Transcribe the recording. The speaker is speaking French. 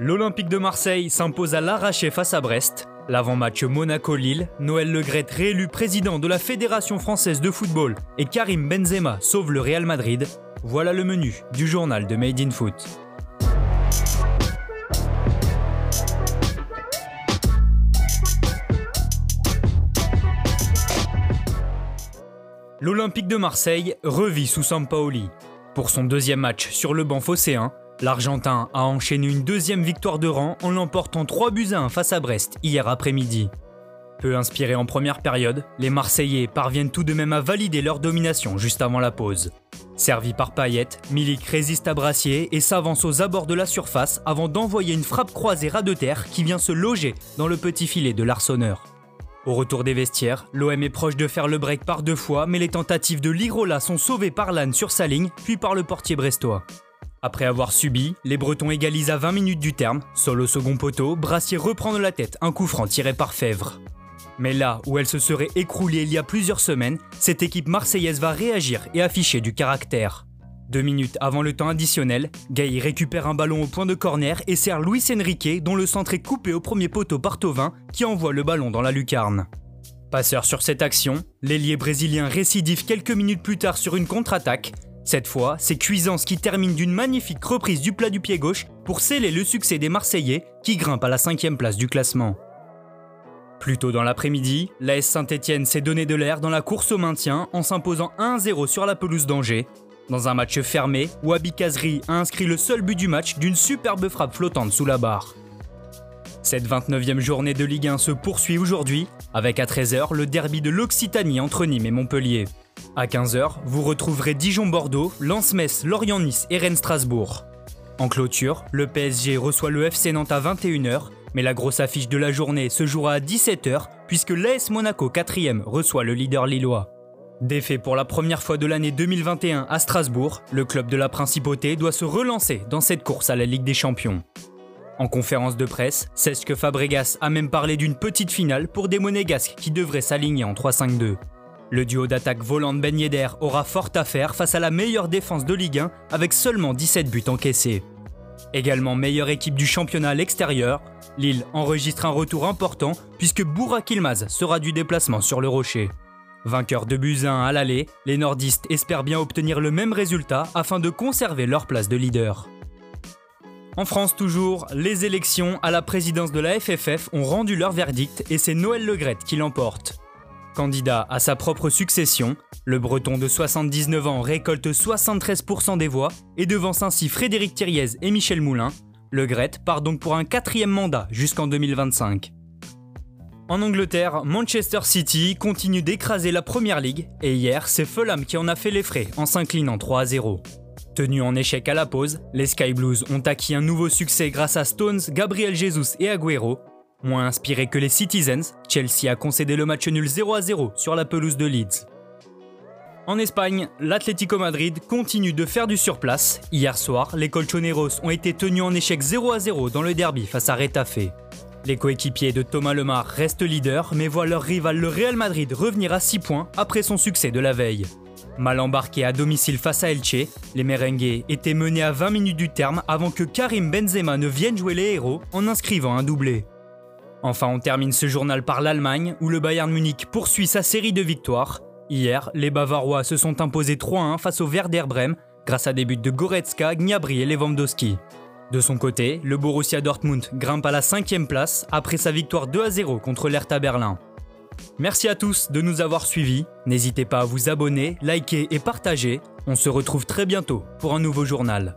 L'Olympique de Marseille s'impose à l'arraché face à Brest. L'avant-match Monaco-Lille, Noël Legrette réélu président de la Fédération française de football et Karim Benzema sauve le Real Madrid. Voilà le menu du journal de Made in Foot. L'Olympique de Marseille revit sous Sampaoli. Pour son deuxième match sur le banc phocéen, L'Argentin a enchaîné une deuxième victoire de rang en l'emportant 3 buts à 1 face à Brest hier après-midi. Peu inspirés en première période, les Marseillais parviennent tout de même à valider leur domination juste avant la pause. Servi par Payet, Milik résiste à Brassier et s'avance aux abords de la surface avant d'envoyer une frappe croisée ras de terre qui vient se loger dans le petit filet de l'Arseneur. Au retour des vestiaires, l'OM est proche de faire le break par deux fois, mais les tentatives de Lirola sont sauvées par Lannes sur sa ligne, puis par le portier brestois. Après avoir subi, les Bretons égalisent à 20 minutes du terme. Seul au second poteau, Brassier reprend de la tête un coup franc tiré par Fèvre. Mais là où elle se serait écroulée il y a plusieurs semaines, cette équipe marseillaise va réagir et afficher du caractère. Deux minutes avant le temps additionnel, Gay récupère un ballon au point de corner et sert Luis Enrique dont le centre est coupé au premier poteau par Tovin qui envoie le ballon dans la lucarne. Passeur sur cette action, l'ailier brésilien récidive quelques minutes plus tard sur une contre-attaque cette fois, c'est Cuisance qui termine d'une magnifique reprise du plat du pied gauche pour sceller le succès des Marseillais qui grimpent à la cinquième place du classement. Plus tôt dans l'après-midi, l'AS Saint-Etienne s'est donné de l'air dans la course au maintien en s'imposant 1-0 sur la pelouse d'Angers, dans un match fermé où Abi Kazri a inscrit le seul but du match d'une superbe frappe flottante sous la barre. Cette 29e journée de Ligue 1 se poursuit aujourd'hui, avec à 13h le derby de l'Occitanie entre Nîmes et Montpellier. À 15h, vous retrouverez Dijon-Bordeaux, Lens-Metz, Lorient-Nice et Rennes-Strasbourg. En clôture, le PSG reçoit le FC Nantes à 21h, mais la grosse affiche de la journée se jouera à 17h puisque l'AS Monaco 4ème reçoit le leader lillois. Défait pour la première fois de l'année 2021 à Strasbourg, le club de la Principauté doit se relancer dans cette course à la Ligue des Champions. En conférence de presse, que Fabregas a même parlé d'une petite finale pour des monégasques qui devraient s'aligner en 3-5-2. Le duo d'attaque volante Ben Yedder aura fort à faire face à la meilleure défense de Ligue 1 avec seulement 17 buts encaissés. Également meilleure équipe du championnat à l'extérieur, Lille enregistre un retour important puisque Bourak Ilmaz sera du déplacement sur le rocher. Vainqueur de buts 1 à l'aller, les nordistes espèrent bien obtenir le même résultat afin de conserver leur place de leader. En France toujours, les élections à la présidence de la FFF ont rendu leur verdict et c'est Noël Legrette qui l'emporte. Candidat à sa propre succession, le breton de 79 ans récolte 73% des voix et devance ainsi Frédéric Thiriez et Michel Moulin. Le Gret part donc pour un quatrième mandat jusqu'en 2025. En Angleterre, Manchester City continue d'écraser la Première Ligue et hier, c'est Fulham qui en a fait les frais en s'inclinant 3 à 0. Tenus en échec à la pause, les Sky Blues ont acquis un nouveau succès grâce à Stones, Gabriel Jesus et Agüero, Moins inspiré que les Citizens, Chelsea a concédé le match nul 0 à 0 sur la pelouse de Leeds. En Espagne, l'Atlético Madrid continue de faire du surplace. Hier soir, les Colchoneros ont été tenus en échec 0 à 0 dans le derby face à Retafe. Les coéquipiers de Thomas Lemar restent leaders, mais voient leur rival le Real Madrid revenir à 6 points après son succès de la veille. Mal embarqué à domicile face à Elche, les merengues étaient menés à 20 minutes du terme avant que Karim Benzema ne vienne jouer les héros en inscrivant un doublé. Enfin, on termine ce journal par l'Allemagne, où le Bayern Munich poursuit sa série de victoires. Hier, les Bavarois se sont imposés 3-1 face au Werder Bremen, grâce à des buts de Goretzka, Gnabry et Lewandowski. De son côté, le Borussia Dortmund grimpe à la cinquième place après sa victoire 2-0 contre l'Hertha Berlin. Merci à tous de nous avoir suivis. N'hésitez pas à vous abonner, liker et partager. On se retrouve très bientôt pour un nouveau journal.